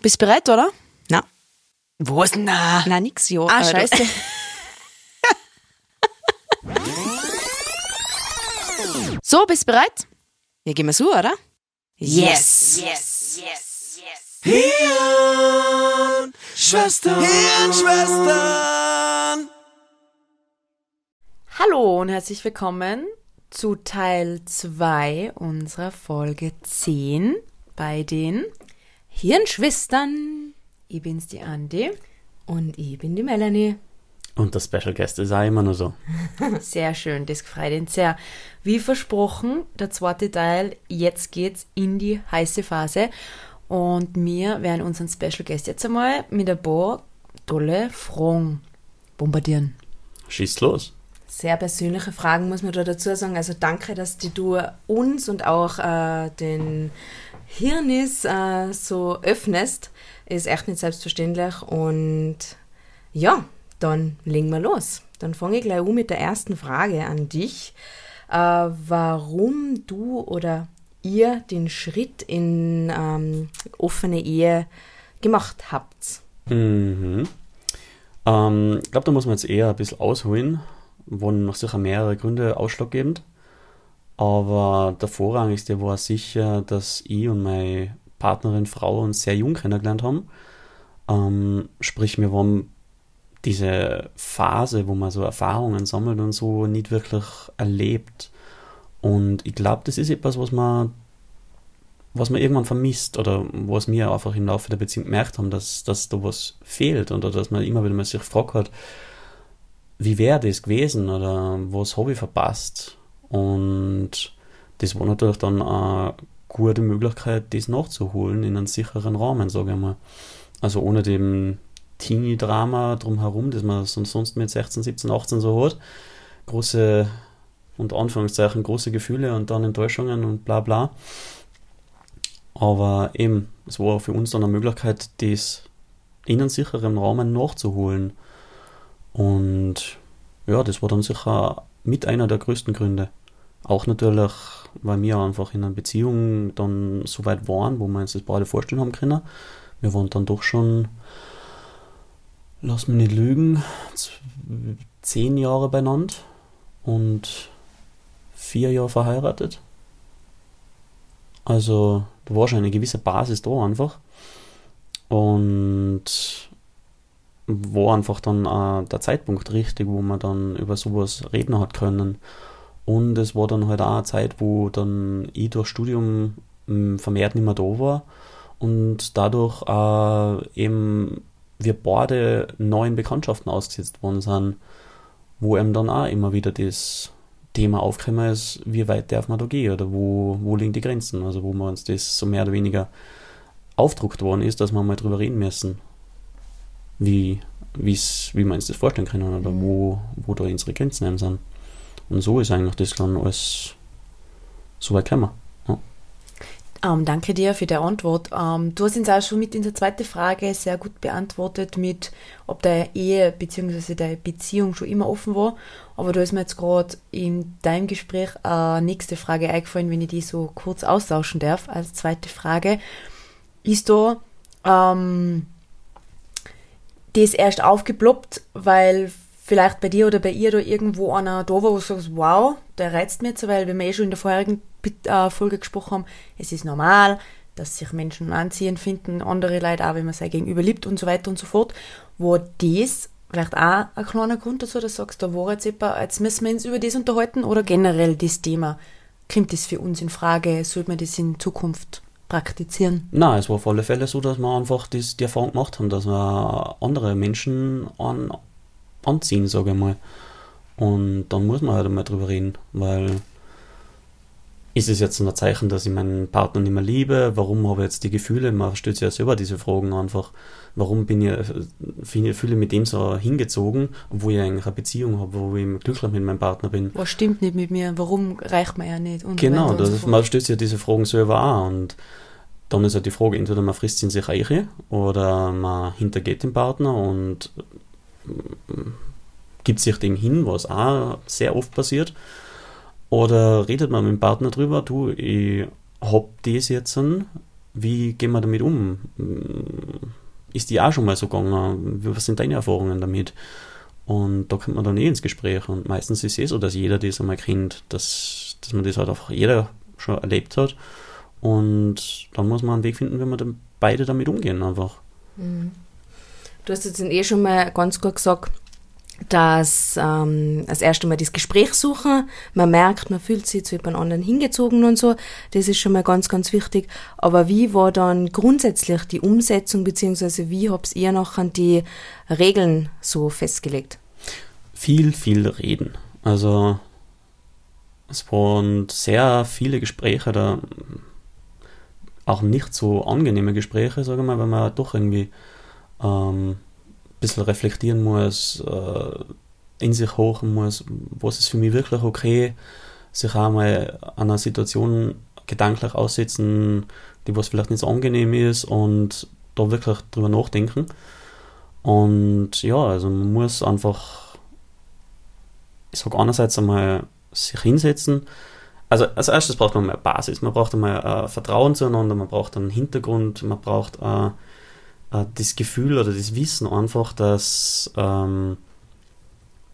Bist du bereit, oder? Na. Was? Na. Na, nix, ja. Ah, scheiße. so, bist du bereit? Ja, gehen wir so, oder? Yes. Hirn, Schwestern, Hirnschwestern. Hallo und herzlich willkommen zu Teil 2 unserer Folge 10 bei den Hirnschwestern. Ich bin's, die Andi. Und ich bin die Melanie. Und der Special Guest ist auch immer nur so. Sehr schön, das gefreut uns sehr. Wie versprochen, der zweite Teil, jetzt geht's in die heiße Phase. Und wir werden unseren Special Guest jetzt einmal mit ein paar tolle Fragen bombardieren. Schießt los. Sehr persönliche Fragen muss man da dazu sagen. Also danke, dass die du uns und auch äh, den Hirnis äh, so öffnest. Ist echt nicht selbstverständlich. Und ja, dann legen wir los. Dann fange ich gleich an mit der ersten Frage an dich. Äh, warum du oder ihr den Schritt in ähm, offene Ehe gemacht habt. Mhm. Ähm, ich glaube, da muss man jetzt eher ein bisschen ausholen. Waren noch sicher mehrere Gründe ausschlaggebend. Aber der vorrangigste war sicher, dass ich und meine Partnerin Frau uns sehr jung kennengelernt haben. Ähm, sprich, wir waren diese Phase, wo man so Erfahrungen sammelt und so, nicht wirklich erlebt. Und ich glaube, das ist etwas, was man, was man irgendwann vermisst oder was wir einfach im Laufe der Beziehung gemerkt haben, dass, dass da was fehlt oder dass man immer wieder mal sich gefragt hat, wie wäre das gewesen oder was habe ich verpasst? Und das war natürlich dann eine gute Möglichkeit, das nachzuholen in einen sicheren Rahmen, sage ich mal. Also ohne dem Teenie-Drama drumherum, das man sonst mit 16, 17, 18 so hat. Große, unter Anführungszeichen, große Gefühle und dann Enttäuschungen und bla bla. Aber eben, es war für uns dann eine Möglichkeit, das in einen sicheren Rahmen nachzuholen. Und ja, das war dann sicher mit einer der größten Gründe. Auch natürlich, weil wir einfach in einer Beziehung dann so weit waren, wo wir uns das beide vorstellen haben können. Wir waren dann doch schon, lass mich nicht lügen, zehn Jahre beieinander und vier Jahre verheiratet. Also da war schon eine gewisse Basis da einfach. Und war einfach dann äh, der Zeitpunkt richtig, wo man dann über sowas reden hat können. Und es war dann halt auch eine Zeit, wo dann ich durch Studium mh, vermehrt nicht mehr da war und dadurch äh, eben wir beide neuen Bekanntschaften ausgesetzt worden sind, wo eben dann auch immer wieder das Thema aufgekommen ist, wie weit darf man da gehen oder wo, wo liegen die Grenzen, also wo man uns das so mehr oder weniger aufdruckt worden ist, dass wir mal drüber reden müssen, wie, wie wir uns das vorstellen können oder wo, wo da unsere Grenzen eben sind. Und so ist eigentlich das dann alles so weit gekommen. Ja. Ähm, danke dir für die Antwort. Ähm, du hast uns auch schon mit in der zweiten Frage sehr gut beantwortet mit, ob deine Ehe bzw. deine Beziehung schon immer offen war. Aber da ist mir jetzt gerade in deinem Gespräch eine nächste Frage eingefallen, wenn ich die so kurz austauschen darf als zweite Frage. Ist da ähm, das erst aufgeploppt, weil vielleicht bei dir oder bei ihr da irgendwo einer da war, wo du sagst, wow, der reizt mich jetzt, weil wir eh schon in der vorherigen äh, Folge gesprochen haben, es ist normal, dass sich Menschen anziehend finden, andere Leute auch, wenn man sein Gegenüber liebt und so weiter und so fort, wo das vielleicht auch ein kleiner Grund dazu, dass du sagst, da war jetzt jemand, jetzt müssen wir uns über das unterhalten oder generell das Thema, kommt das für uns in Frage, sollte man das in Zukunft praktizieren? Nein, es war auf alle Fälle so, dass wir einfach das, die Erfahrung gemacht haben, dass wir andere Menschen an, anziehen, sage ich mal. Und dann muss man halt einmal drüber reden, weil ist es jetzt ein Zeichen, dass ich meinen Partner nicht mehr liebe? Warum habe ich jetzt die Gefühle? Man stellt sich ja selber diese Fragen einfach. Warum bin ich, fühle ich mit dem so hingezogen, obwohl ich eigentlich eine Beziehung habe, wo ich glücklich mit meinem Partner bin? Was stimmt nicht mit mir? Warum reicht man ja nicht? Und Genau, und das ist, man stellt sich ja diese Fragen selber an und dann ist halt die Frage, entweder man frisst sie in sich ein oder man hintergeht den Partner und gibt sich dem hin, was auch sehr oft passiert. Oder redet man mit dem Partner drüber, du, ich hab das jetzt, an, wie gehen wir damit um? ist die auch schon mal so gegangen? Was sind deine Erfahrungen damit? Und da kommt man dann eh ins Gespräch. Und meistens ist es eh so, dass jeder das einmal kennt, dass, dass man das halt einfach jeder schon erlebt hat. Und dann muss man einen Weg finden, wie man dann beide damit umgehen einfach. Mhm. Du hast jetzt eh schon mal ganz gut gesagt, dass ähm, das erste Mal das Gespräch suchen, man merkt, man fühlt sich zu jemand anderen hingezogen und so, das ist schon mal ganz, ganz wichtig. Aber wie war dann grundsätzlich die Umsetzung, beziehungsweise wie habt ihr noch an die Regeln so festgelegt? Viel, viel reden. Also es waren sehr viele Gespräche da, auch nicht so angenehme Gespräche, sage ich mal, weil man doch irgendwie ähm, ein bisschen reflektieren muss, äh, in sich hochen muss, was ist für mich wirklich okay, sich auch mal an einer Situation gedanklich aussetzen, die was vielleicht nicht so angenehm ist und da wirklich drüber nachdenken. Und ja, also man muss einfach, ich sage einerseits einmal sich hinsetzen. Also als erstes braucht man eine Basis, man braucht einmal äh, Vertrauen zueinander, man braucht einen Hintergrund, man braucht äh, äh, das Gefühl oder das Wissen einfach, dass ähm,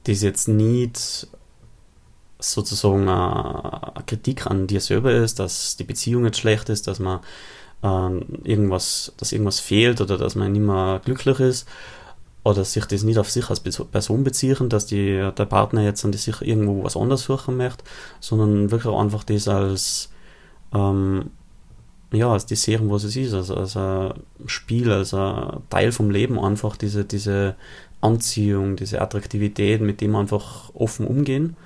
das jetzt nicht sozusagen eine Kritik an dir selber ist, dass die Beziehung jetzt schlecht ist, dass man ähm, irgendwas, dass irgendwas fehlt oder dass man nicht mehr glücklich ist oder sich das nicht auf sich als Person beziehen, dass die, der Partner jetzt an sich irgendwo was anderes suchen möchte, sondern wirklich einfach das als ähm, ja, als die Serien, was es ist, also als ein Spiel, als ein Teil vom Leben einfach diese, diese Anziehung, diese Attraktivität, mit dem einfach offen umgehen.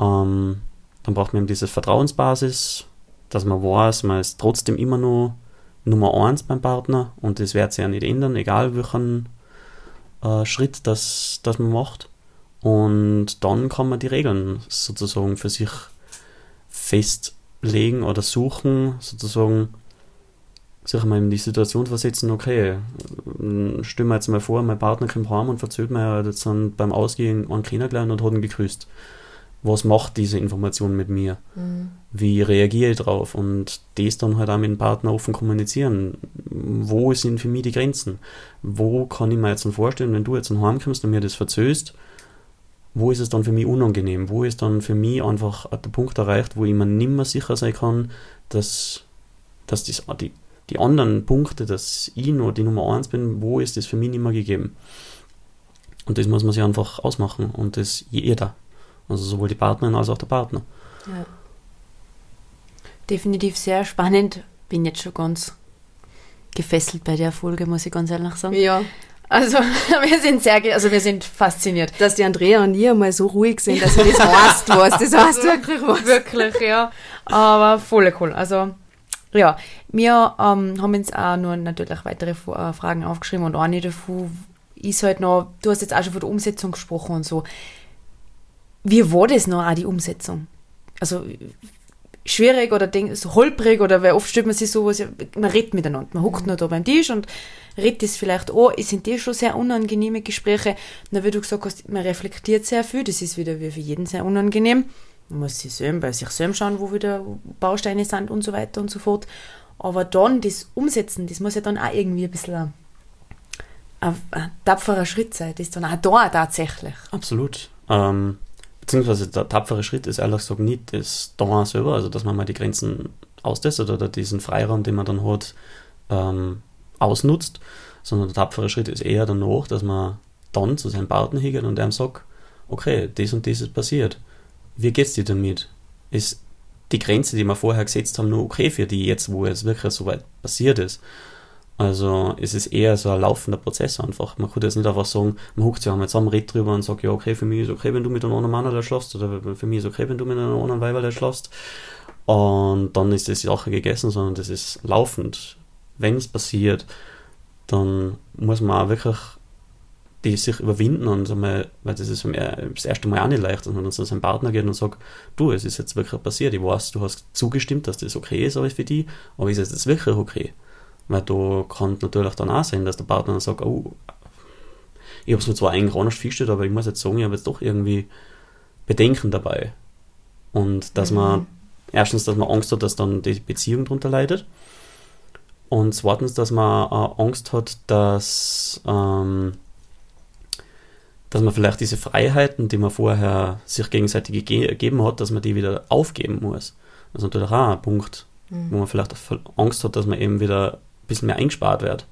Ähm, dann braucht man eben diese Vertrauensbasis, dass man weiß, man ist trotzdem immer nur Nummer eins beim Partner und das wird sich ja nicht ändern, egal welchen äh, Schritt das, das man macht. Und dann kann man die Regeln sozusagen für sich fest legen oder suchen, sozusagen sich mal in die Situation versetzen, okay, stell mir jetzt mal vor, mein Partner kommt heim und verzählt mir jetzt beim Ausgehen einen kennengelernt und hat ihn gegrüßt. Was macht diese Information mit mir? Mhm. Wie reagiere ich drauf? Und das dann halt auch mit dem Partner offen kommunizieren. Wo sind für mich die Grenzen? Wo kann ich mir jetzt vorstellen, wenn du jetzt heimkommst und mir das verzöst, wo ist es dann für mich unangenehm? Wo ist dann für mich einfach der Punkt erreicht, wo ich mir nicht mehr sicher sein kann, dass, dass das, die, die anderen Punkte, dass ich nur die Nummer eins bin, wo ist das für mich nicht mehr gegeben? Und das muss man sich einfach ausmachen und das jeder. Also sowohl die Partnerin als auch der Partner. Ja. Definitiv sehr spannend. Bin jetzt schon ganz gefesselt bei der Folge, muss ich ganz ehrlich sagen. Ja. Also wir sind sehr, also wir sind fasziniert. Dass die Andrea und ich mal so ruhig sind, dass du das weißt was. Das heißt also, wirklich was. Wirklich, ja. Aber voll cool. Also ja, wir ähm, haben uns auch nur natürlich weitere äh, Fragen aufgeschrieben und eine davon ist halt noch, du hast jetzt auch schon von der Umsetzung gesprochen und so. Wie war das noch auch die Umsetzung? Also schwierig oder denk, so holprig oder weil oft stellt man sich sowas, man redet miteinander, man huckt nur da beim Tisch und redet es vielleicht an, es sind die schon sehr unangenehme Gespräche, na wie du gesagt hast, man reflektiert sehr viel, das ist wieder wie für jeden sehr unangenehm, man muss sich selber, bei sich selber schauen, wo wieder Bausteine sind und so weiter und so fort, aber dann das Umsetzen, das muss ja dann auch irgendwie ein bisschen ein, ein, ein tapferer Schritt sein, das ist dann auch da tatsächlich. Absolut. Ähm beziehungsweise der tapfere Schritt ist ehrlich gesagt nicht das Daran selber, also dass man mal die Grenzen austestet oder diesen Freiraum, den man dann hat, ähm, ausnutzt, sondern der tapfere Schritt ist eher danach, dass man dann zu seinem Partner hingeht und einem sagt, okay, das und das ist passiert. Wie geht's dir damit? Ist die Grenze, die wir vorher gesetzt haben, nur okay für die jetzt, wo es wirklich so weit passiert ist? Also es ist eher so ein laufender Prozess einfach. Man kann jetzt nicht einfach sagen, man huckt sich einmal zusammen, redet drüber und sagt, ja, okay, für mich ist okay, wenn du mit einem anderen Mann schlafst oder für mich ist okay, wenn du mit einem anderen Weiber schlafst. Und dann ist die Sache gegessen, sondern das ist laufend. Wenn es passiert, dann muss man auch wirklich die sich überwinden und so mal, weil das ist das erste Mal auch nicht leicht, dass man dann zu seinem Partner geht und sagt, du, es ist jetzt wirklich passiert, ich weiß, du hast zugestimmt, dass das okay ist, aber für die, aber ist es jetzt wirklich okay? Weil da kann natürlich dann auch sein, dass der Partner dann sagt, oh, ich habe es mir zwar eigentlich anders festgestellt, aber ich muss jetzt sagen, ich habe jetzt doch irgendwie Bedenken dabei. Und dass mhm. man, erstens, dass man Angst hat, dass dann die Beziehung darunter leidet. Und zweitens, dass man äh, Angst hat, dass, ähm, dass man vielleicht diese Freiheiten, die man vorher sich gegenseitig gegeben hat, dass man die wieder aufgeben muss. Das ist natürlich auch ein Punkt, mhm. wo man vielleicht Angst hat, dass man eben wieder bisschen mehr eingespart wird.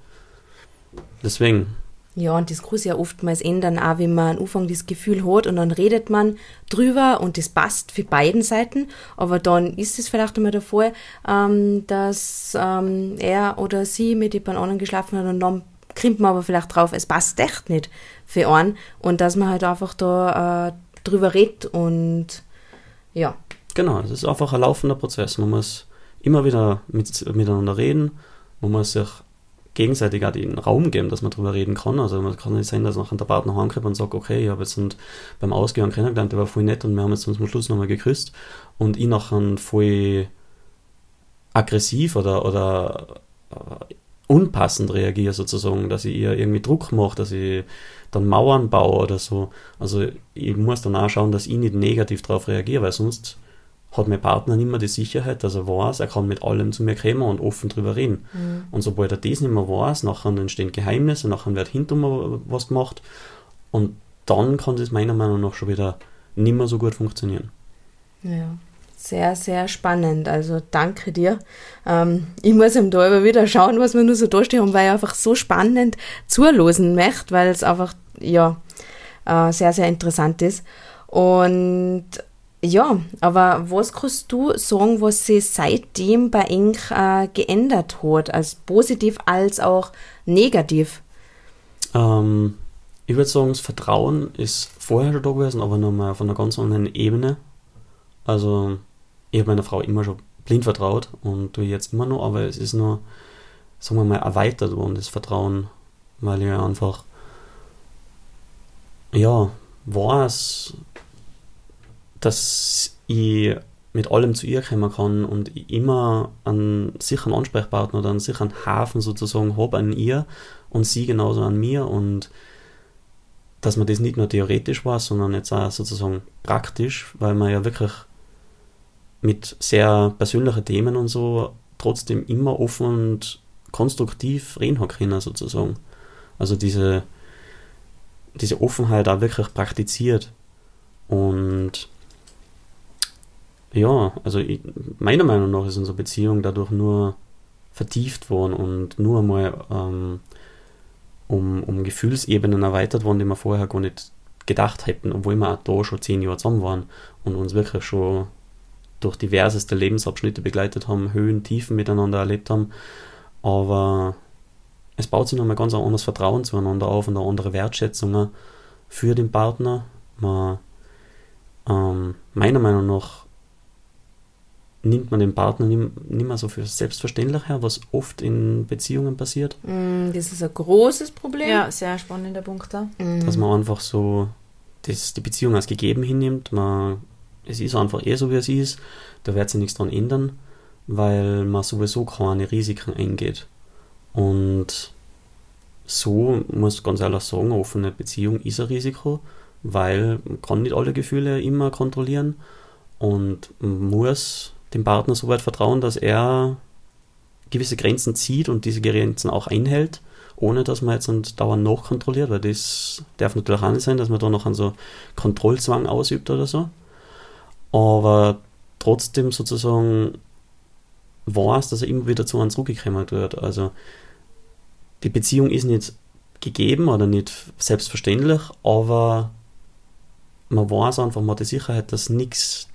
Deswegen. Ja, und das kann ja oftmals ändern, auch wenn man am Anfang das Gefühl hat und dann redet man drüber und das passt für beiden Seiten, aber dann ist es vielleicht einmal der Fall, ähm, dass ähm, er oder sie mit jemand anderen geschlafen hat und dann kriegt man aber vielleicht drauf, es passt echt nicht für einen und dass man halt einfach da äh, drüber redet und ja. Genau, es ist einfach ein laufender Prozess. Man muss immer wieder mit, miteinander reden, man muss sich gegenseitig auch den Raum geben, dass man darüber reden kann. Also man kann nicht sein, dass nachher der Partner heimkommt und sagt, okay, ich habe jetzt beim Ausgehen kennengelernt, der war voll nett und wir haben jetzt zum Schluss nochmal geküsst und ich nachher voll aggressiv oder, oder äh, unpassend reagiere sozusagen, dass ich ihr irgendwie Druck mache, dass ich dann Mauern baue oder so. Also ich muss dann auch schauen, dass ich nicht negativ darauf reagiere, weil sonst hat mein Partner nicht mehr die Sicherheit, dass er weiß, er kann mit allem zu mir kommen und offen drüber reden. Mhm. Und sobald er das nicht mehr weiß, nachher entstehen Geheimnisse, nachher wird hinter mir was gemacht und dann kann das meiner Meinung nach schon wieder nicht mehr so gut funktionieren. Ja, sehr, sehr spannend. Also danke dir. Ähm, ich muss ihm da aber wieder schauen, was wir nur so durchstehen, weil ich einfach so spannend zulosen möchte, weil es einfach, ja, äh, sehr, sehr interessant ist. Und ja, aber was kannst du sagen, was sich seitdem bei Eng äh, geändert hat, als positiv als auch negativ? Ähm, ich würde sagen, das Vertrauen ist vorher schon da gewesen, aber nochmal von einer ganz anderen Ebene. Also, ich habe meiner Frau immer schon blind vertraut und du jetzt immer noch, aber es ist nur, sagen wir mal, erweitert worden, das Vertrauen, weil ich einfach, ja, weiß, dass ich mit allem zu ihr kommen kann und immer einen sicheren Ansprechpartner oder einen sicheren Hafen sozusagen habe an ihr und sie genauso an mir und dass man das nicht nur theoretisch war, sondern jetzt auch sozusagen praktisch, weil man ja wirklich mit sehr persönlichen Themen und so trotzdem immer offen und konstruktiv reden können sozusagen. Also diese, diese Offenheit auch wirklich praktiziert und ja, also ich, meiner Meinung nach ist unsere Beziehung dadurch nur vertieft worden und nur mal ähm, um, um Gefühlsebenen erweitert worden, die wir vorher gar nicht gedacht hätten, obwohl wir auch da schon zehn Jahre zusammen waren und uns wirklich schon durch diverseste Lebensabschnitte begleitet haben, Höhen, Tiefen miteinander erlebt haben. Aber es baut sich nochmal ganz ein anderes Vertrauen zueinander auf und eine andere Wertschätzung für den Partner. Man, ähm, meiner Meinung nach nimmt man den Partner nicht, mehr so für selbstverständlich her, was oft in Beziehungen passiert. Mm, das ist ein großes Problem. Ja, sehr spannender Punkt da. Mm. Dass man einfach so das, die Beziehung als gegeben hinnimmt. Man, es ist einfach eh so, wie es ist. Da wird sich nichts dran ändern, weil man sowieso keine Risiken eingeht. Und so muss ich ganz ehrlich sagen, eine offene Beziehung ist ein Risiko, weil man kann nicht alle Gefühle immer kontrollieren und muss dem Partner so weit vertrauen, dass er gewisse Grenzen zieht und diese Grenzen auch einhält, ohne dass man jetzt dauernd nachkontrolliert, weil das darf natürlich auch nicht sein, dass man da noch einen so Kontrollzwang ausübt oder so. Aber trotzdem sozusagen weiß, dass er immer wieder zu einem zurückgekommen wird. Also die Beziehung ist nicht gegeben oder nicht selbstverständlich, aber man weiß einfach, man hat die Sicherheit, dass nichts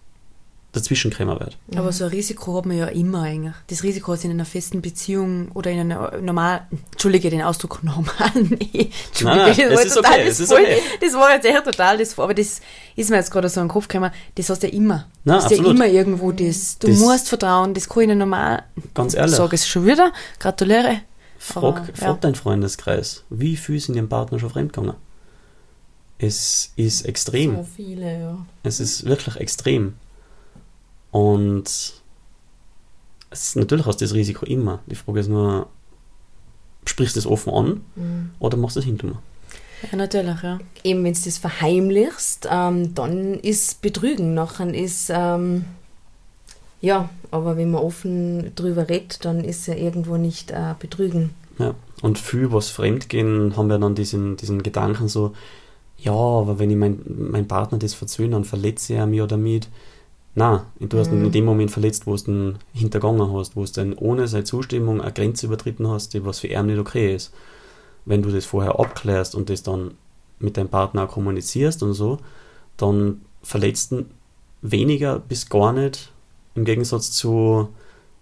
dazwischen kommen wird. Aber so ein Risiko hat man ja immer eigentlich. Das Risiko ist in einer festen Beziehung oder in einer normalen, entschuldige den Ausdruck normalen Ehe. Nein, nein, es ist okay, es ist okay. Das war jetzt echt total das, aber das ist mir jetzt gerade so in den Kopf gekommen, das hast du ja immer. Nein, das hast ja immer irgendwo das, du das musst vertrauen, das kann ich nicht normal. Ganz ehrlich. Ich sage es schon wieder, gratuliere. Frag, aber, frag ja. deinen Freundeskreis, wie viel sind ihrem Partner schon fremdgegangen? Es ist extrem. So viele, ja. Es ist wirklich extrem. Und es ist, natürlich hast du das Risiko immer. Die Frage ist nur, sprichst du das offen an mhm. oder machst du es hinter mir? Ja, natürlich, ja. Eben, wenn du das verheimlichst, ähm, dann ist Betrügen. Nachher ist, ähm, Ja, aber wenn man offen drüber redet, dann ist ja irgendwo nicht äh, betrügen. Ja, und viel, was fremdgehen, haben wir dann diesen, diesen Gedanken so, ja, aber wenn ich mein, mein Partner das verzöhne, dann verletze er mich oder damit. Na, du hast ihn Mhm. in dem Moment verletzt, wo du ihn hintergangen hast, wo du dann ohne seine Zustimmung eine Grenze übertreten hast, die was für ihn nicht okay ist. Wenn du das vorher abklärst und das dann mit deinem Partner kommunizierst und so, dann verletzt ihn weniger bis gar nicht, im Gegensatz zu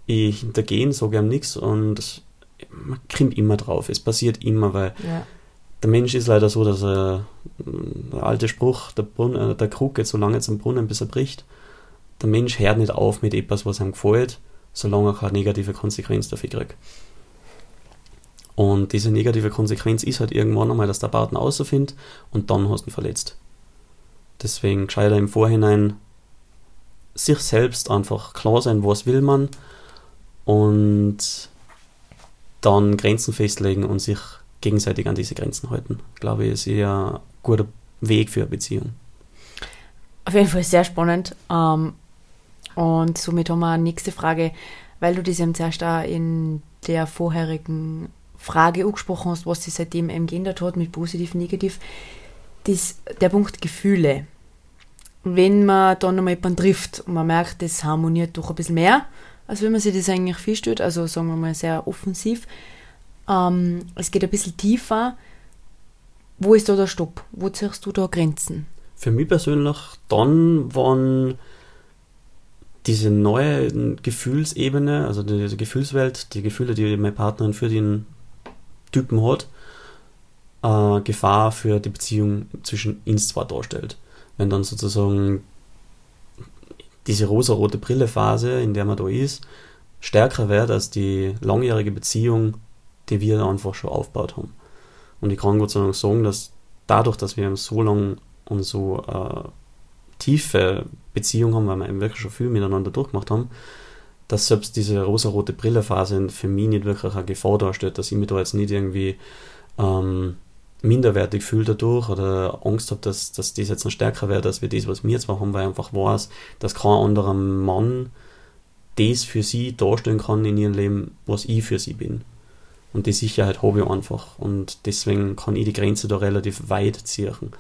ich hintergehen, sage ihm nichts und man kommt immer drauf. Es passiert immer, weil Ja. der Mensch ist leider so, dass er, der alte Spruch, der, Brunnen, äh, der Krug geht so lange zum Brunnen, bis er bricht. Der Mensch hört nicht auf mit etwas, was ihm gefällt, solange er keine negative Konsequenz dafür kriegt. Und diese negative Konsequenz ist halt irgendwann einmal, dass der Partner außerfindet und dann hast du ihn verletzt. Deswegen gescheiter im Vorhinein sich selbst einfach klar sein, was will man und dann Grenzen festlegen und sich gegenseitig an diese Grenzen halten. Glaube ich, ist eher ein guter Weg für eine Beziehung. Auf jeden Fall sehr spannend. Ähm, und somit haben wir eine nächste Frage, weil du das eben zuerst auch in der vorherigen Frage angesprochen hast, was sich seitdem eben geändert hat mit positiv, negativ. Das, der Punkt Gefühle. Wenn man dann nochmal jemanden trifft und man merkt, das harmoniert doch ein bisschen mehr, als wenn man sich das eigentlich vorstellt, also sagen wir mal sehr offensiv. Ähm, es geht ein bisschen tiefer. Wo ist da der Stopp? Wo ziehst du da Grenzen? Für mich persönlich dann, wann diese neue Gefühlsebene, also diese Gefühlswelt, die Gefühle, die meine Partnerin für den Typen hat, äh, Gefahr für die Beziehung zwischen uns zwei darstellt. Wenn dann sozusagen diese rosa-rote Brille-Phase, in der man da ist, stärker wird als die langjährige Beziehung, die wir einfach schon aufgebaut haben. Und ich kann Gott sei Dank sagen, dass dadurch, dass wir so lange und so äh, tiefe Beziehung haben, weil wir eben wirklich schon viel miteinander durchgemacht haben, dass selbst diese rosa-rote Brille-Phase für mich nicht wirklich eine Gefahr darstellt, dass ich mich da jetzt nicht irgendwie ähm, minderwertig fühle dadurch oder Angst habe, dass, dass das jetzt noch stärker wird, als wir das, was wir zwar haben, weil ich einfach weiß, dass kein anderer Mann das für sie darstellen kann in ihrem Leben, was ich für sie bin. Und die Sicherheit habe ich einfach. Und deswegen kann ich die Grenze da relativ weit ziehen.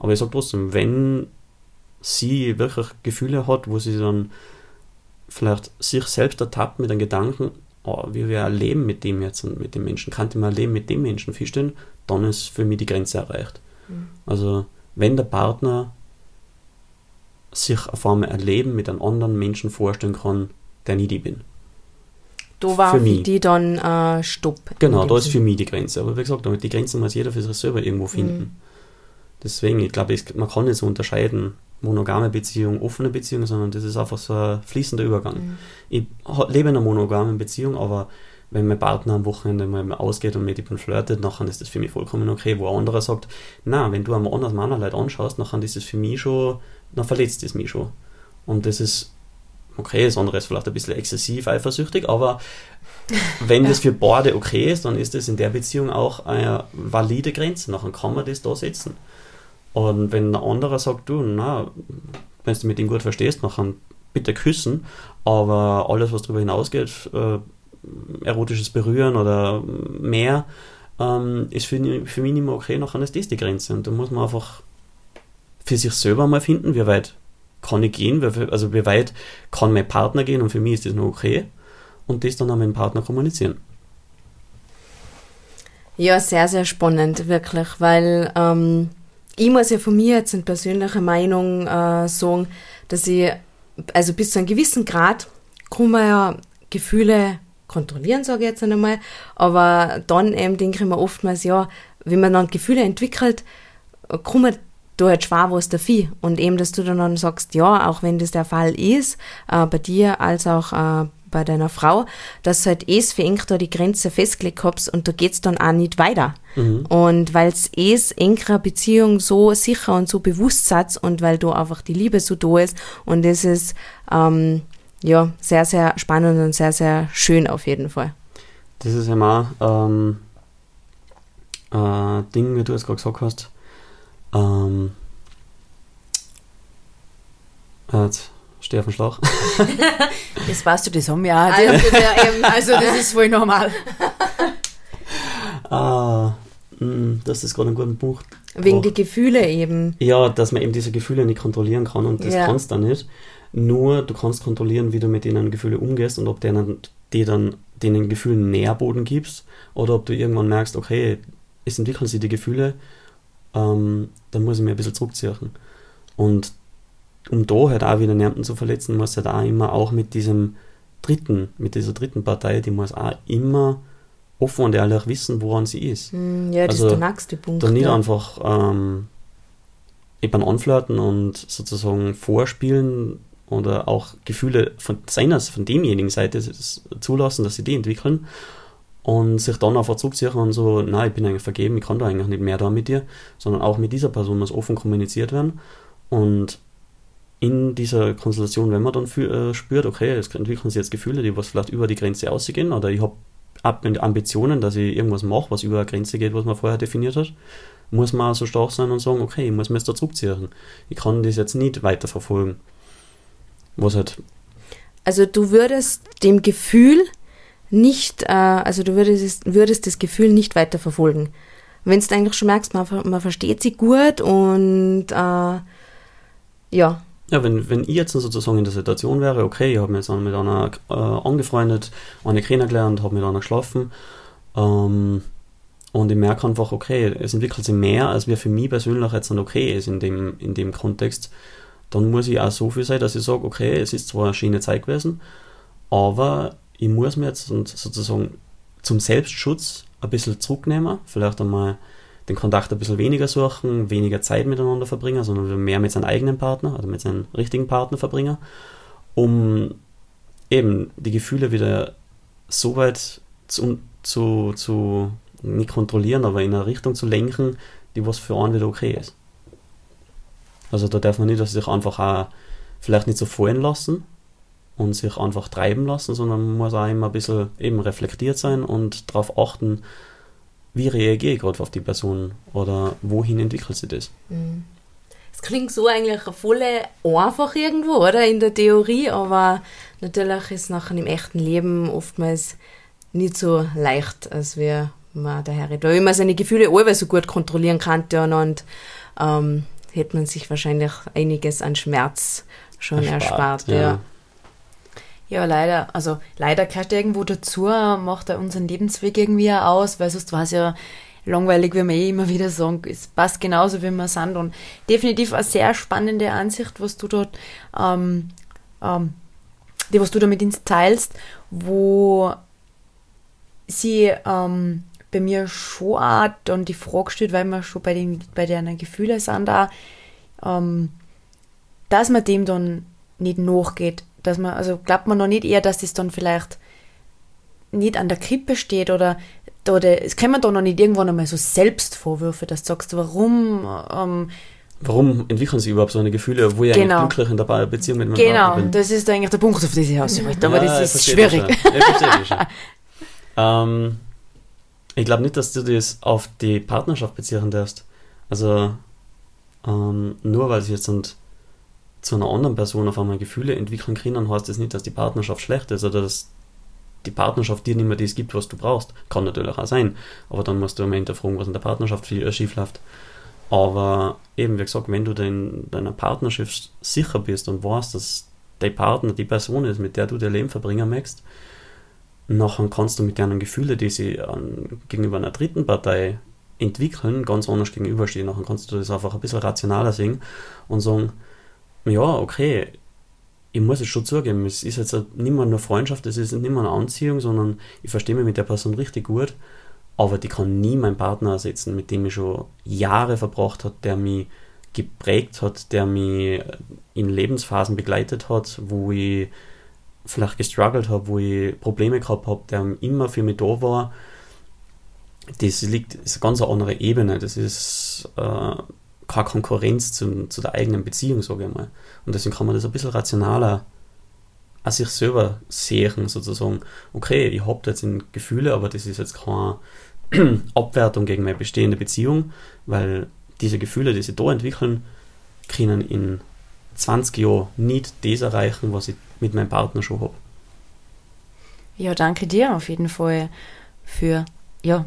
Aber ich sage trotzdem, wenn sie wirklich Gefühle hat, wo sie dann vielleicht sich selbst ertappt mit einem Gedanken, oh, wie wir ein Leben mit dem jetzt und mit dem Menschen, kann ich mal ein Leben mit dem Menschen feststellen, dann ist für mich die Grenze erreicht. Mhm. Also wenn der Partner sich auf einmal ein Leben mit einem anderen Menschen vorstellen kann, der nie ich bin. Da war Für mich. die dann äh, Stopp. Genau, da ist für mich die Grenze. Aber wie gesagt, damit die Grenzen muss jeder für sich selber irgendwo finden. Mhm. Deswegen, ich glaube, man kann nicht so unterscheiden, monogame Beziehung, offene Beziehung, sondern das ist einfach so ein fließender Übergang. Mhm. Ich lebe in einer monogamen Beziehung, aber wenn mein Partner am Wochenende mal ausgeht und mit jemandem flirtet, nachher ist das für mich vollkommen okay. Wo ein anderer sagt, na, wenn du einem anderen Mann Leute anschaust, nachher ist das für mich schon, dann verletzt es mich schon. Und das ist, okay, das andere ist vielleicht ein bisschen exzessiv eifersüchtig, aber wenn das für beide okay ist, dann ist das in der Beziehung auch eine valide Grenze. Nachher kann man das da setzen. Und wenn ein anderer sagt, du, na, wenn du mit ihm gut verstehst, nachher bitte küssen, aber alles, was darüber hinausgeht, äh, erotisches Berühren oder mehr, ähm, ist für, für mich nicht mehr okay, nachher ist das die Grenze. Und da muss man einfach für sich selber mal finden, wie weit kann ich gehen, also wie weit kann mein Partner gehen und für mich ist das noch okay und das dann an meinen Partner kommunizieren. Ja, sehr, sehr spannend, wirklich, weil ähm, ich muss ja von mir jetzt in persönlicher Meinung äh, sagen, dass ich, also bis zu einem gewissen Grad, kann man ja Gefühle kontrollieren, sage ich jetzt einmal, aber dann eben denke ich mir oftmals, ja, wenn man dann Gefühle entwickelt, kann man da halt schwer was dafür. Und eben, dass du dann, dann sagst, ja, auch wenn das der Fall ist, äh, bei dir als auch äh, bei deiner Frau, dass du halt es für eng da die Grenze festgelegt hast und da geht's dann auch nicht weiter. Und weil's es engerer Beziehung so sicher und so bewusst seid und weil da einfach die Liebe so da ist und das ist ähm, ja sehr, sehr spannend und sehr, sehr schön auf jeden Fall. Das ist immer ähm, äh, Ding, wie du es gerade gesagt hast. Ähm, äh, jetzt stehe auf dem Schlauch. das weißt du, das haben wir auch. Also, also das ist voll normal. ah, mh, das ist gerade ein guter Punkt. Wegen oh. die Gefühle eben. Ja, dass man eben diese Gefühle nicht kontrollieren kann und das ja. kannst du nicht. Nur du kannst kontrollieren, wie du mit denen Gefühle umgehst und ob denen, die dann denen Gefühlen Nährboden gibst oder ob du irgendwann merkst, okay, es entwickeln sich die Gefühle, ähm, dann muss ich mir ein bisschen zurückziehen. Und um da halt auch wieder niemanden zu verletzen, muss halt auch immer auch mit diesem dritten, mit dieser dritten Partei, die muss auch immer offen und ehrlich wissen, woran sie ist. Hm, ja, das also, ist der nächste Punkt. Da nicht ja. einfach ähm, eben anflirten und sozusagen vorspielen oder auch Gefühle von seiner, von demjenigen Seite zulassen, dass sie die entwickeln und sich dann einfach zurückziehen und so, nein, ich bin eigentlich vergeben, ich kann da eigentlich nicht mehr da mit dir, sondern auch mit dieser Person muss offen kommuniziert werden und in dieser Konstellation, wenn man dann für, äh, spürt, okay, es entwickeln sich jetzt Gefühle, die was vielleicht über die Grenze ausgehen oder ich habe Ambitionen, dass ich irgendwas mache, was über eine Grenze geht, was man vorher definiert hat, muss man so stark sein und sagen, okay, ich muss mir jetzt da zurückziehen. Ich kann das jetzt nicht weiterverfolgen. Was halt. Also du würdest dem Gefühl nicht, äh, also du würdest, würdest das Gefühl nicht weiterverfolgen. Wenn du eigentlich schon merkst, man, man versteht sie gut und äh, ja, ja, wenn, wenn ich jetzt sozusagen in der Situation wäre, okay, ich habe mich jetzt mit einer äh, angefreundet, eine kennengelernt, habe mit einer geschlafen ähm, und ich merke einfach, okay, es entwickelt sich mehr, als mir für mich persönlich jetzt okay ist in dem, in dem Kontext, dann muss ich auch so viel sein, dass ich sage, okay, es ist zwar eine schöne Zeit gewesen, aber ich muss mir jetzt sozusagen zum Selbstschutz ein bisschen zurücknehmen, vielleicht einmal den Kontakt ein bisschen weniger suchen, weniger Zeit miteinander verbringen, sondern mehr mit seinem eigenen Partner, also mit seinem richtigen Partner verbringen, um eben die Gefühle wieder so weit zu, zu, zu nicht kontrollieren, aber in eine Richtung zu lenken, die was für einen wieder okay ist. Also da darf man nicht, dass sich einfach auch vielleicht nicht so fallen lassen und sich einfach treiben lassen, sondern man muss auch immer ein bisschen eben reflektiert sein und darauf achten, wie reagiere ich gerade auf die Person oder wohin entwickelt sie das? Mhm. Es klingt so eigentlich voll einfach irgendwo, oder? In der Theorie, aber natürlich ist es nachher im echten Leben oftmals nicht so leicht, als wie man daher da immer seine Gefühle alle so gut kontrollieren kann und ähm, hätte man sich wahrscheinlich einiges an Schmerz schon erspart. erspart ja. ja. Ja, leider. Also leider gehört irgendwo dazu, macht er unseren Lebensweg irgendwie aus, weil sonst war es ja langweilig, wie wir eh immer wieder sagen. Es passt genauso, wie wir sind. Und definitiv eine sehr spannende Ansicht, was du dort, ähm, ähm, die, was du damit ins teilst, wo sie ähm, bei mir schon auch dann die Frage stellt, weil wir schon bei den, bei deren Gefühle sind da, ähm, dass man dem dann nicht nachgeht, dass man, also glaubt man noch nicht eher, dass das dann vielleicht nicht an der Krippe steht oder, oder es kann man da noch nicht irgendwann einmal so Selbstvorwürfe, dass du sagst, warum, ähm, Warum entwickeln sie überhaupt so eine Gefühle, wo ich genau. eigentlich glücklich in der Beziehung mit meinem genau, Partner bin? Genau, das ist eigentlich der Punkt, auf den ich hinaus aber ja, das ist schwierig. Ich ähm, ich glaube nicht, dass du das auf die Partnerschaft beziehen darfst. Also, ähm, nur weil sie jetzt sind, zu einer anderen Person auf einmal Gefühle entwickeln können, heißt das nicht, dass die Partnerschaft schlecht ist oder dass die Partnerschaft dir nicht mehr das gibt, was du brauchst. Kann natürlich auch sein. Aber dann musst du immer hinterfragen, was in der Partnerschaft äh, schief läuft. Aber eben, wie gesagt, wenn du in deiner Partnerschaft sicher bist und weißt, dass dein Partner die Person ist, mit der du dein Leben verbringen möchtest, nachher kannst du mit deinen Gefühlen, die sie an, gegenüber einer dritten Partei entwickeln, ganz anders gegenüberstehen. Nachher kannst du das einfach ein bisschen rationaler sehen und sagen, ja, okay, ich muss es schon zugeben, es ist jetzt nicht mehr nur Freundschaft, es ist nicht mehr eine Anziehung, sondern ich verstehe mich mit der Person richtig gut, aber die kann nie mein Partner ersetzen, mit dem ich schon Jahre verbracht habe, der mich geprägt hat, der mich in Lebensphasen begleitet hat, wo ich vielleicht gestruggelt habe, wo ich Probleme gehabt habe, der immer für mich da war. Das liegt, ist eine ganz andere Ebene. Das ist äh, keine Konkurrenz zu, zu der eigenen Beziehung, sage ich mal. Und deswegen kann man das ein bisschen rationaler an sich selber sehen, sozusagen. Okay, ich habe jetzt Gefühle, aber das ist jetzt keine Abwertung gegen meine bestehende Beziehung, weil diese Gefühle, die sich da entwickeln, können in 20 Jahren nicht das erreichen, was ich mit meinem Partner schon habe. Ja, danke dir auf jeden Fall für, ja,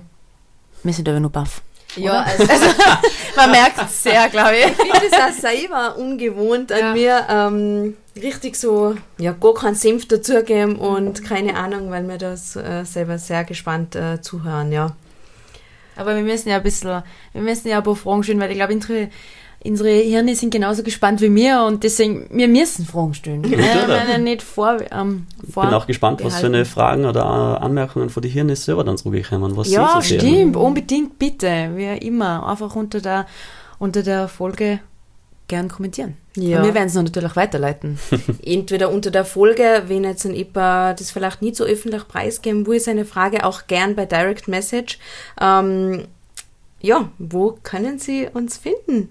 wir sind aber nur baff. Ja, also, also man merkt es sehr, glaube ich. Ich finde es auch selber ungewohnt an ja. mir, ähm, richtig so, ja, gar keinen Senf dazugeben und keine Ahnung, weil wir das äh, selber sehr gespannt äh, zuhören, ja. Aber wir müssen ja ein bisschen, wir müssen ja ein paar Fragen stellen, weil ich glaube, unsere, Hirne sind genauso gespannt wie wir und deswegen, wir müssen Fragen stellen. Ja, nicht vor, ähm, vor Ich bin auch gespannt, behalten. was für eine Fragen oder Anmerkungen von den Hirnen selber dann zurückkommen. Was ja, so stimmt, unbedingt, bitte. Wie immer, einfach unter der, unter der Folge gern kommentieren. Ja. Und wir werden es natürlich weiterleiten. Entweder unter der Folge, wenn jetzt ein IPA das vielleicht nicht so öffentlich preisgeben will, seine Frage auch gern bei Direct Message. Ähm, ja, wo können Sie uns finden?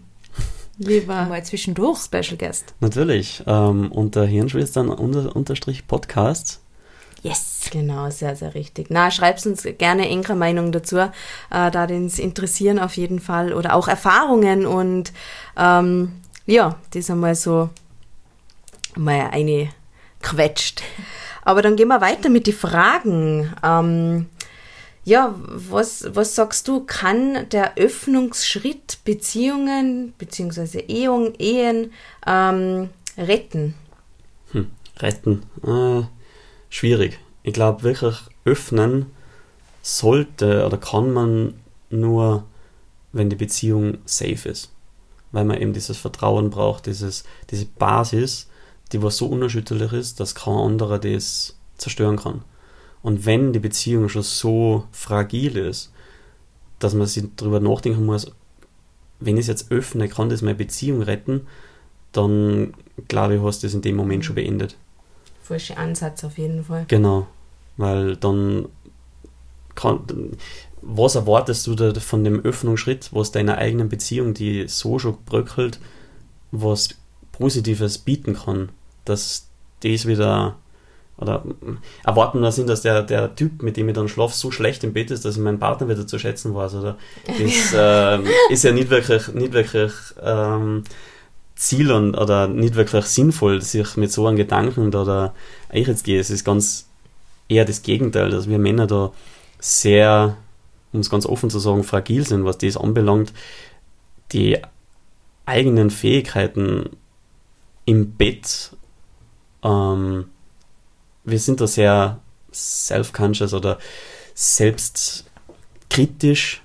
Lieber mal zwischendurch Special Guest. Natürlich, ähm, unter Hirnschwestern unter, unterstrich Podcast. Yes, genau, sehr, sehr richtig. Na, schreibt uns gerne enger Meinung dazu, äh, da uns interessieren auf jeden Fall oder auch Erfahrungen und ähm, ja, das einmal so mal eine quetscht. Aber dann gehen wir weiter mit den Fragen. Ähm, ja, was, was sagst du, kann der Öffnungsschritt Beziehungen bzw. Ehen, Ehen ähm, retten? Hm, retten? Äh, schwierig. Ich glaube wirklich, öffnen sollte oder kann man nur, wenn die Beziehung safe ist weil man eben dieses Vertrauen braucht, dieses, diese Basis, die was so unerschütterlich ist, dass kein anderer das zerstören kann. Und wenn die Beziehung schon so fragil ist, dass man sich darüber nachdenken muss, wenn ich es jetzt öffne, kann das meine Beziehung retten, dann glaube ich, hast du das in dem Moment schon beendet. Falscher Ansatz auf jeden Fall. Genau, weil dann kann, was erwartest du da von dem Öffnungsschritt, was deiner eigenen Beziehung, die so schon bröckelt, was Positives bieten kann, dass das wieder oder erwarten wir sind, dass der, der Typ, mit dem ich dann schlafe, so schlecht im Bett ist, dass ich meinen Partner wieder zu schätzen weiß, oder? Das äh, ist ja nicht wirklich, nicht wirklich ähm, Ziel und, oder nicht wirklich sinnvoll, sich mit so einem Gedanken da, da jetzt gehe. Es ist ganz eher das Gegenteil, dass wir Männer da sehr um es ganz offen zu sagen, fragil sind, was das anbelangt, die eigenen Fähigkeiten im Bett, ähm, wir sind da sehr self-conscious oder selbstkritisch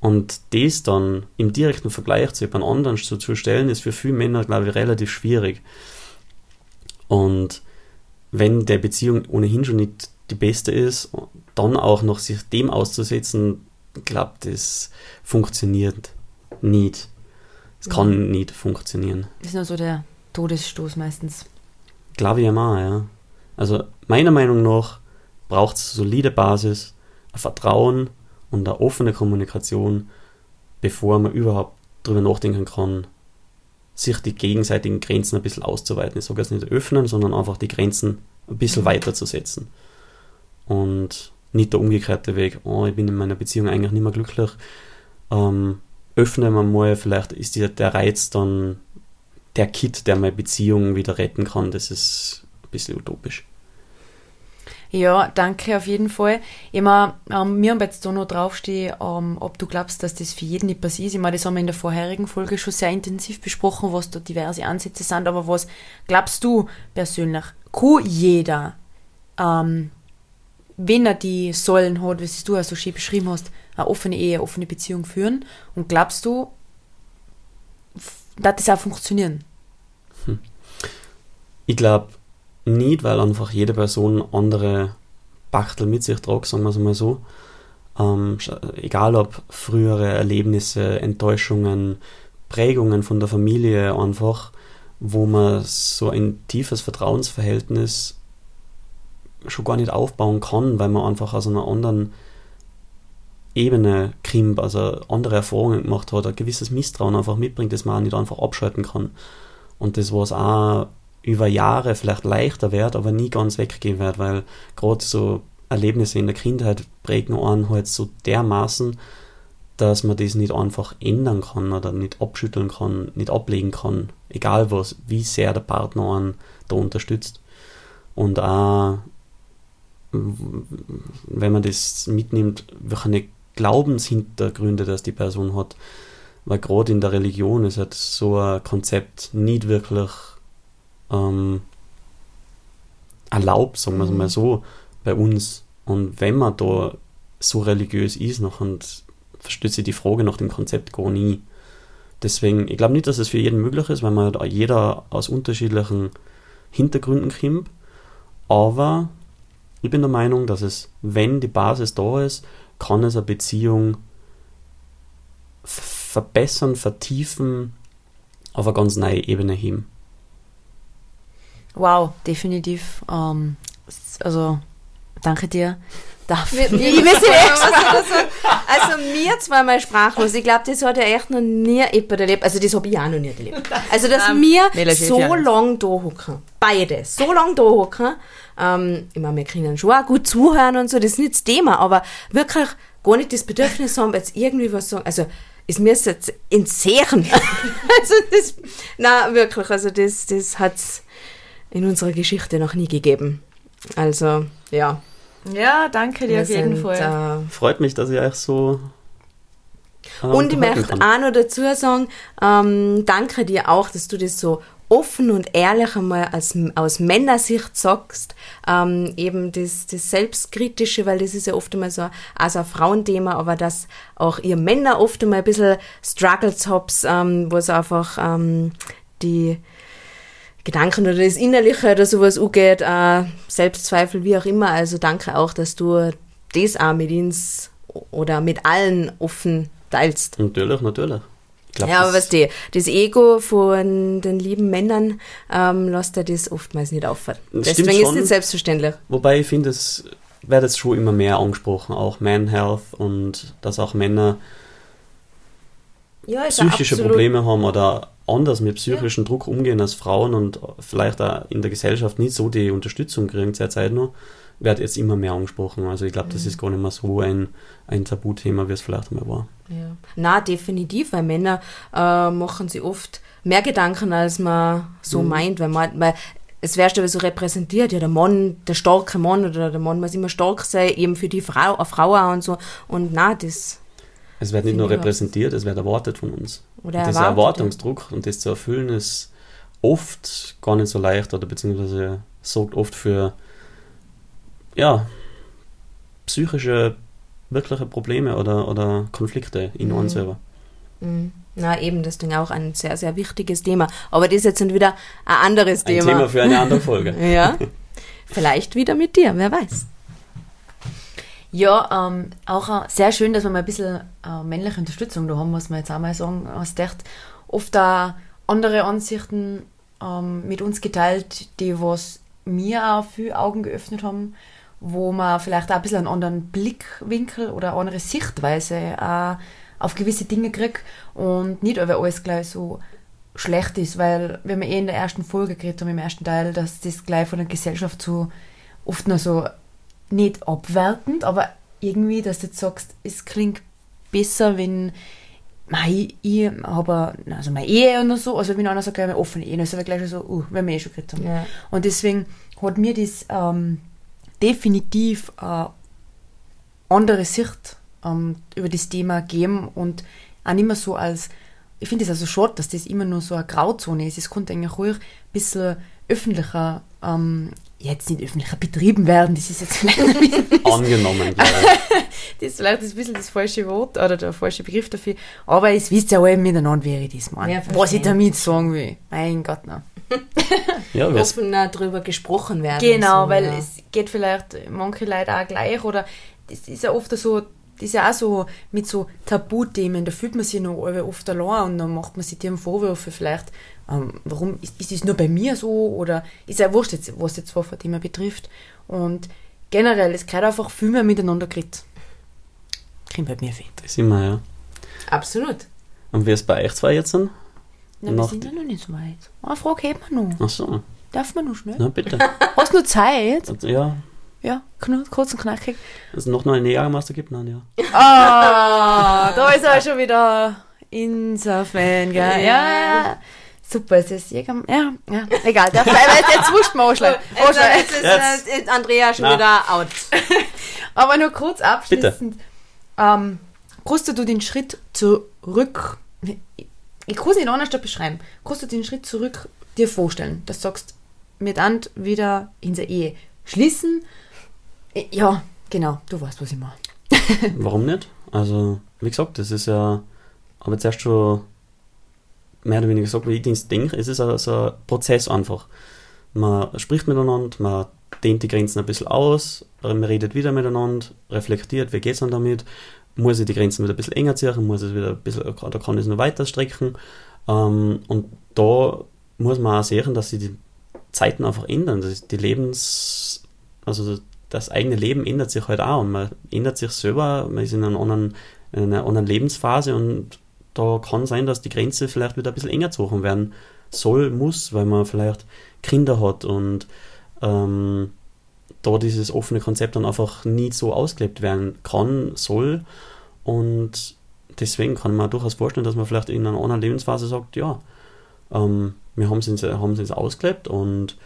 und das dann im direkten Vergleich zu jemand anderen zu, zu stellen, ist für viele Männer, glaube ich, relativ schwierig. Und wenn der Beziehung ohnehin schon nicht die beste ist, dann auch noch sich dem auszusetzen, glaube das funktioniert nicht. Es ja. kann nicht funktionieren. Das ist nur so der Todesstoß meistens. Glaube ich auch, ja. Also meiner Meinung nach braucht es solide Basis, ein Vertrauen und eine offene Kommunikation, bevor man überhaupt darüber nachdenken kann, sich die gegenseitigen Grenzen ein bisschen auszuweiten. Ich sage jetzt nicht öffnen, sondern einfach die Grenzen ein bisschen weiterzusetzen. Und nicht der umgekehrte Weg, oh, ich bin in meiner Beziehung eigentlich nicht mehr glücklich. Ähm, öffnen wir mal, vielleicht ist der, Reiz dann der Kit, der meine Beziehung wieder retten kann. Das ist bisschen utopisch. Ja, danke auf jeden Fall. Immer, ähm, wir haben jetzt da noch draufstehen, ähm, ob du glaubst, dass das für jeden nicht passiert. Ich meine, das haben wir in der vorherigen Folge schon sehr intensiv besprochen, was da diverse Ansätze sind, aber was glaubst du persönlich? Kann jeder ähm, wenn er die Säulen hat, wie du ja so schön beschrieben hast, eine offene Ehe, eine offene Beziehung führen? Und glaubst du, dass das auch funktionieren? Hm. Ich glaube nicht, weil einfach jede Person andere Bachtel mit sich trägt, sagen wir es mal so. Ähm, egal ob frühere Erlebnisse, Enttäuschungen, Prägungen von der Familie einfach, wo man so ein tiefes Vertrauensverhältnis schon gar nicht aufbauen kann, weil man einfach aus einer anderen Ebene kommt, also andere Erfahrungen gemacht hat, ein gewisses Misstrauen einfach mitbringt, das man auch nicht einfach abschalten kann. Und das, was auch über Jahre vielleicht leichter wird, aber nie ganz weggehen wird, weil gerade so Erlebnisse in der Kindheit prägen einen halt so dermaßen, dass man das nicht einfach ändern kann oder nicht abschütteln kann, nicht ablegen kann, egal was, wie sehr der Partner einen da unterstützt. Und auch, wenn man das mitnimmt, welche Glaubenshintergründe das die Person hat, weil gerade in der Religion ist halt so ein Konzept nicht wirklich ähm, erlaubt, sagen wir es mal so, bei uns. Und wenn man da so religiös ist, noch und versteht sich die Frage nach dem Konzept gar nie. Deswegen, ich glaube nicht, dass es für jeden möglich ist, weil man jeder aus unterschiedlichen Hintergründen kommt. Aber ich bin der Meinung, dass es, wenn die Basis da ist, kann es eine Beziehung verbessern, vertiefen, auf eine ganz neue Ebene heben. Wow, definitiv. Ähm, also, danke dir dafür. Wir, wir, sind echt also, also mir zweimal sprachlos. Ich glaube, das hat ja echt noch nie jemand erlebt. Also das habe ich auch noch nie erlebt. Also dass um, wir so lange da hocken. Beide. So lange da hocken. Ähm, ich meine, wir können schon auch gut zuhören und so, das ist nicht das Thema, aber wirklich gar nicht das Bedürfnis haben, jetzt irgendwie was sagen. Also es müsste jetzt entzehren. also das, na wirklich, also das, das hat es in unserer Geschichte noch nie gegeben. Also, ja. Ja, danke dir Wir auf jeden sind, Fall. Äh, Freut mich, dass ich euch so. Äh, und ich möchte kann. auch noch dazu sagen, ähm, danke dir auch, dass du das so offen und ehrlich einmal als, aus Männersicht sagst, ähm, eben das, das Selbstkritische, weil das ist ja oft einmal so, also ein Frauenthema, aber dass auch ihr Männer oft einmal ein bisschen Struggles habt, ähm, wo es einfach ähm, die Gedanken oder das Innerliche oder sowas angeht, äh, Selbstzweifel, wie auch immer. Also danke auch, dass du das auch mit uns oder mit allen offen teilst. Natürlich, natürlich. Glaub, ja, aber weißt du, das Ego von den lieben Männern ähm, lässt er das oftmals nicht auffallen. Deswegen ist es nicht selbstverständlich. Wobei ich finde, es wird jetzt schon immer mehr angesprochen, auch Man Health und dass auch Männer ja, psychische Probleme haben oder anders mit psychischem. Druck umgehen als Frauen und vielleicht auch in der Gesellschaft nicht so die Unterstützung kriegen zurzeit noch, wird jetzt immer mehr angesprochen. Also ich glaube, mhm. das ist gar nicht mehr so ein, ein Tabuthema, wie es vielleicht einmal war. Ja. Na, definitiv, weil Männer äh, machen sich oft mehr Gedanken, als man so mhm. meint, weil man, weil es wirst aber so repräsentiert, ja, der Mann, der starke Mann oder der Mann muss immer stark sein, eben für die Frau, eine Frau auch und so. Und na, das es wird nicht nur repräsentiert, es wird erwartet von uns. Oder und dieser Erwartungsdruck und das zu erfüllen ist oft gar nicht so leicht oder beziehungsweise sorgt oft für ja, psychische, wirkliche Probleme oder, oder Konflikte in mhm. uns selber. Mhm. Na eben, das ist auch ein sehr, sehr wichtiges Thema. Aber das ist jetzt wieder ein anderes Thema. Ein Thema für eine andere Folge. ja. Vielleicht wieder mit dir, wer weiß. Ja, ähm, auch äh, sehr schön, dass wir mal ein bisschen äh, männliche Unterstützung da haben, muss man jetzt auch mal sagen. Hast echt oft da andere Ansichten ähm, mit uns geteilt, die was mir auch viel Augen geöffnet haben, wo man vielleicht auch ein bisschen einen anderen Blickwinkel oder eine andere Sichtweise auch auf gewisse Dinge kriegt und nicht über alles gleich so schlecht ist, weil wir haben eh in der ersten Folge geredet haben, im ersten Teil, dass das gleich von der Gesellschaft so oft nur so nicht abwertend, aber irgendwie, dass du jetzt sagst, es klingt besser, wenn ich, ich habe also meine Ehe oder so, also wenn einer sagt, ja, offene Ehe, dann ist aber gleich so, uh, wenn wir eh schon geredet haben. Ja. Und deswegen hat mir das ähm, definitiv eine andere Sicht ähm, über das Thema gegeben und auch nicht mehr so als, ich finde es also schade, dass das immer nur so eine Grauzone ist. Es konnte eigentlich ruhig ein bisschen öffentlicher ähm, jetzt nicht öffentlicher betrieben werden, das ist jetzt vielleicht ein bisschen angenommen, glaube ich. das ist vielleicht ein bisschen das falsche Wort oder der falsche Begriff dafür, aber es wisst ja alle miteinander, wie ich das meine. Ja, was ich damit sagen will. Mein Gott, nein. ja, offen darüber gesprochen werden. Genau, so, weil ja. es geht vielleicht manche Leute auch gleich oder das ist ja oft so das ist ja auch so mit so Tabuthemen, da fühlt man sich noch oft allein und dann macht man sich dem Vorwürfe vielleicht, ähm, warum ist, ist es nur bei mir so oder ist ja wurscht, jetzt, was jetzt zwar Thema betrifft. Und generell, es gehört einfach viel mehr miteinander geredet. Kommt bei mir viel. Das immer, ja. Absolut. Und wie es bei euch zwei jetzt sind? Na, wir sind ja noch nicht so weit. Eine Frage hätten wir noch. Ach so. Darf man noch schnell? Na, bitte. Hast du noch Zeit? Ja. Ja, kurz und knackig. Dass es noch eine Jägermeister gibt? Nein, ja. Ah, oh, da ist er schon wieder Insa-Fan, gell? Ja, ja. Super, es ist irgendwann, ja, ja, egal, der jetzt, jetzt wurscht mal anschlagen. Jetzt, jetzt ist Jetzt. äh, Andrea schon Na. wieder out. Aber nur kurz abschließend. Ähm, kannst du den Schritt zurück, ich kann es nicht anders beschreiben, kannst du den Schritt zurück dir vorstellen, dass du sagst, mit Ant wieder in der Ehe schließen? Ja, genau, du weißt, was ich mache. Warum nicht? Also, wie gesagt, das ist ja, aber zuerst schon mehr oder weniger gesagt, wie ich das denke, es ist also so ein Prozess einfach. Man spricht miteinander, man dehnt die Grenzen ein bisschen aus, man redet wieder miteinander, reflektiert, wie geht es dann damit, muss ich die Grenzen wieder ein bisschen enger ziehen, muss es wieder ein bisschen, oder kann ich es noch weiter strecken. Ähm, und da muss man auch sehen, dass sich die Zeiten einfach ändern. Das ist die Lebens, also das eigene Leben ändert sich halt auch und man ändert sich selber, man ist in einer anderen, in einer anderen Lebensphase und da kann sein, dass die Grenze vielleicht wieder ein bisschen enger gezogen werden soll, muss, weil man vielleicht Kinder hat und ähm, da dieses offene Konzept dann einfach nie so ausgelebt werden kann, soll. Und deswegen kann man durchaus vorstellen, dass man vielleicht in einer anderen Lebensphase sagt, ja, ähm, wir haben es jetzt, ausgelebt und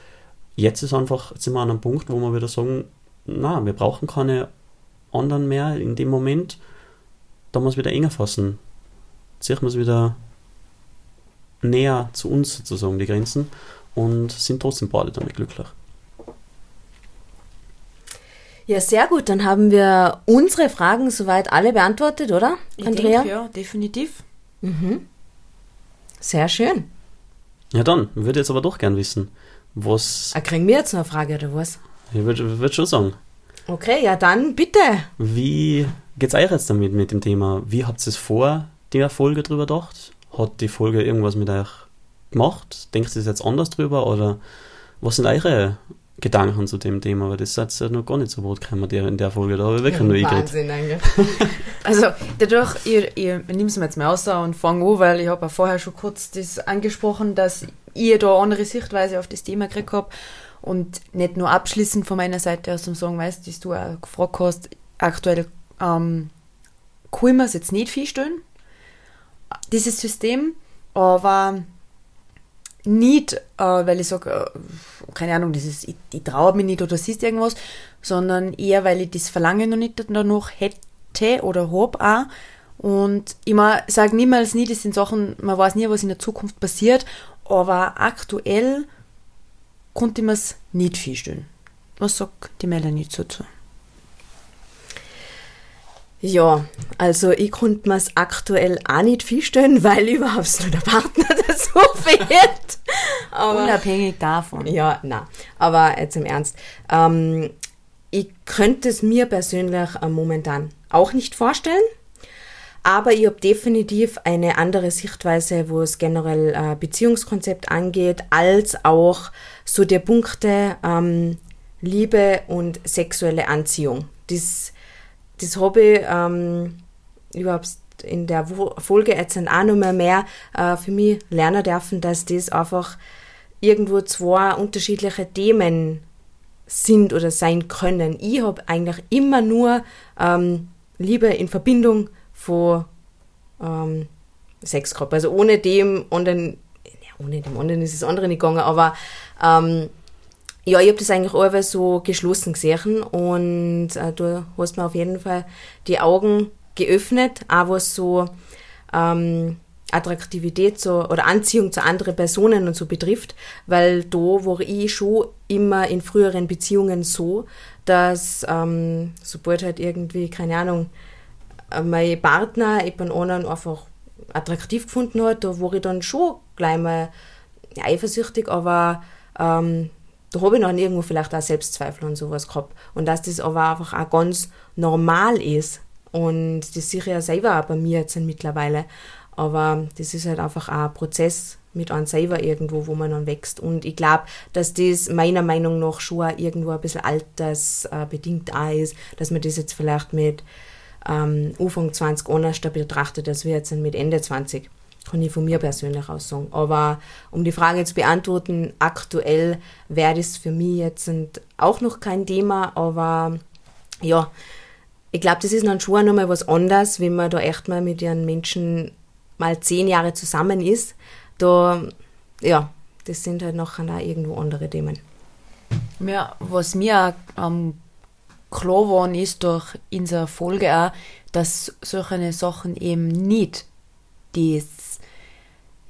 jetzt ist einfach, jetzt sind wir an einem Punkt, wo wir wieder sagen, na, wir brauchen keine anderen mehr in dem Moment, da muss wieder enger fassen. Ziehen wir es wieder näher zu uns sozusagen, die Grenzen, und sind trotzdem beide damit glücklich. Ja, sehr gut. Dann haben wir unsere Fragen soweit alle beantwortet, oder, Ich Andrea? denke, ja, definitiv. Sehr schön. Ja dann, würde jetzt aber doch gern wissen, was, Ah, kriegen wir jetzt noch eine Frage, oder was? Ich würde würd schon sagen, Okay, ja dann bitte. Wie geht's euch jetzt damit mit dem Thema? Wie habt ihr es vor der Folge drüber gedacht? Hat die Folge irgendwas mit euch gemacht? Denkt ihr jetzt anders drüber oder was sind eure Gedanken zu dem Thema? Weil das seid ihr noch gar nicht so Wort gekommen der- in der Folge, da habe ich wirklich nur eingeredet. Wahnsinn eigentlich. Also, dadurch, ich, ich nehme es mir jetzt mal aus und fange an, weil ich habe ja vorher schon kurz das angesprochen, dass ich da eine andere Sichtweise auf das Thema gekriegt habe und nicht nur abschließend von meiner Seite aus zum Sagen, weißt dass du auch gefragt hast, aktuell ähm, kann mir es jetzt nicht vorstellen, dieses System, aber nicht, äh, weil ich sage, äh, keine Ahnung, das ist, ich, ich traue mich nicht oder siehst irgendwas, sondern eher, weil ich das Verlangen noch nicht danach hätte oder hab auch. Und ich sage niemals nie, das sind Sachen, man weiß nie, was in der Zukunft passiert, aber aktuell konnte ich mir es nicht vorstellen. Was sagt die Melanie dazu? Ja, also ich konnte mir es aktuell auch nicht vorstellen, weil überhaupt nur der Partner dazu fehlt. Aber Unabhängig davon. Ja, na. Aber jetzt im Ernst. Ähm, ich könnte es mir persönlich äh, momentan auch nicht vorstellen. Aber ich habe definitiv eine andere Sichtweise, wo es generell äh, Beziehungskonzept angeht, als auch so der Punkte ähm, Liebe und sexuelle Anziehung. Das, das habe ich ähm, überhaupt in der Folge jetzt auch noch mehr äh, für mich lernen dürfen, dass das einfach irgendwo zwei unterschiedliche Themen sind oder sein können. Ich habe eigentlich immer nur ähm, Liebe in Verbindung von ähm, Sex gehabt. Also ohne dem anderen, ja, ohne dem anderen ist es andere nicht gegangen, aber ähm, ja, ich habe das eigentlich alle so geschlossen gesehen und äh, du hast mir auf jeden Fall die Augen geöffnet, auch was so ähm, Attraktivität so, oder Anziehung zu anderen Personen und so betrifft, weil da war ich schon immer in früheren Beziehungen so, dass ähm, sobald halt irgendwie, keine Ahnung, mein Partner jemand anderen einfach attraktiv gefunden hat, da war ich dann schon gleich mal eifersüchtig, aber ähm, da habe ich dann irgendwo vielleicht auch Selbstzweifel und sowas gehabt. Und dass das aber einfach auch ganz normal ist. Und das sehe ich ja selber auch bei mir jetzt mittlerweile. Aber das ist halt einfach auch ein Prozess mit einem selber irgendwo, wo man dann wächst. Und ich glaube, dass das meiner Meinung nach schon irgendwo ein bisschen altersbedingt auch ist, dass man das jetzt vielleicht mit ähm, Anfang 20 anders betrachtet, als wir jetzt mit Ende 20. Kann ich von mir persönlich aus sagen. Aber um die Frage zu beantworten, aktuell wäre das für mich jetzt auch noch kein Thema, aber ja, ich glaube, das ist dann schon nochmal was anderes, wenn man da echt mal mit einem Menschen mal zehn Jahre zusammen ist. Da, ja, das sind halt nachher auch irgendwo andere Themen. Ja, was mir ähm, klar geworden ist durch unsere Folge auch, dass solche Sachen eben nicht das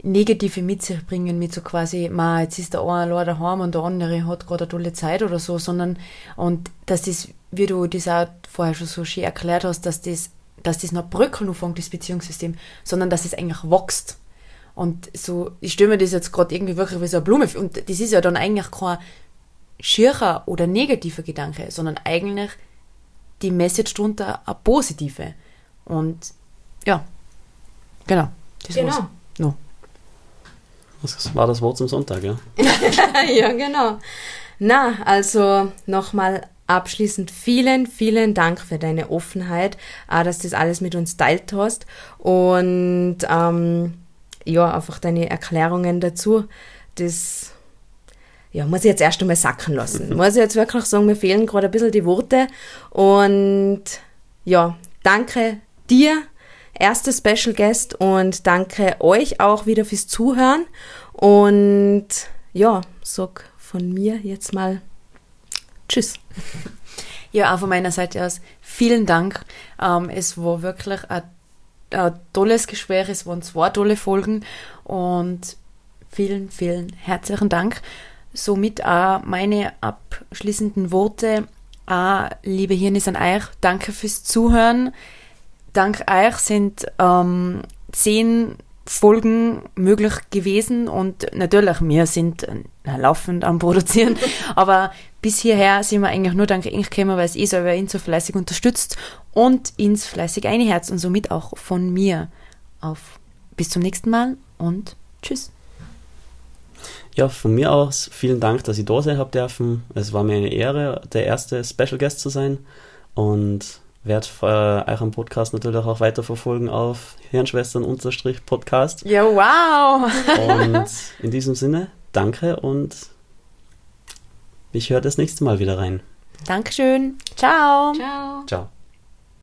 Negative mit sich bringen, mit so quasi, ma, jetzt ist der eine allein daheim und der andere hat gerade eine tolle Zeit oder so, sondern, und dass das, wie du das auch vorher schon so schön erklärt hast, dass das, dass das noch bröckeln anfängt, das Beziehungssystem, sondern dass es eigentlich wächst. Und so, ich stelle mir das jetzt gerade irgendwie wirklich wie so eine Blume. Und das ist ja dann eigentlich kein schierer oder negativer Gedanke, sondern eigentlich die Message drunter eine positive. Und ja, genau. Das genau. War's. No. Das war das Wort zum Sonntag, ja? ja, genau. Na, also nochmal abschließend vielen, vielen Dank für deine Offenheit, auch, dass du das alles mit uns teilt hast und ähm, ja, einfach deine Erklärungen dazu. Das ja, muss ich jetzt erst einmal sacken lassen. muss ich jetzt wirklich sagen, mir fehlen gerade ein bisschen die Worte und ja, danke dir erste Special Guest und danke euch auch wieder fürs Zuhören. Und ja, sag von mir jetzt mal Tschüss. Ja, auch von meiner Seite aus vielen Dank. Ähm, es war wirklich ein, ein tolles Gespräch, es waren zwei tolle Folgen und vielen, vielen herzlichen Dank. Somit auch meine abschließenden Worte. Auch, liebe Hirnis an euch, danke fürs Zuhören dank euch sind ähm, zehn Folgen möglich gewesen und natürlich, wir sind äh, laufend am Produzieren, aber bis hierher sind wir eigentlich nur dank euch gekommen, weil es eh selber ihn so fleißig unterstützt und ins fleißig eine Herz und somit auch von mir auf bis zum nächsten Mal und tschüss. Ja, von mir aus vielen Dank, dass ich da sein habe dürfen. Es war mir eine Ehre, der erste Special Guest zu sein und werde äh, euren Podcast natürlich auch weiterverfolgen auf Hirnschwestern-Podcast. Ja, wow! und in diesem Sinne, danke und ich höre das nächste Mal wieder rein. Dankeschön. Ciao. Ciao. Ciao.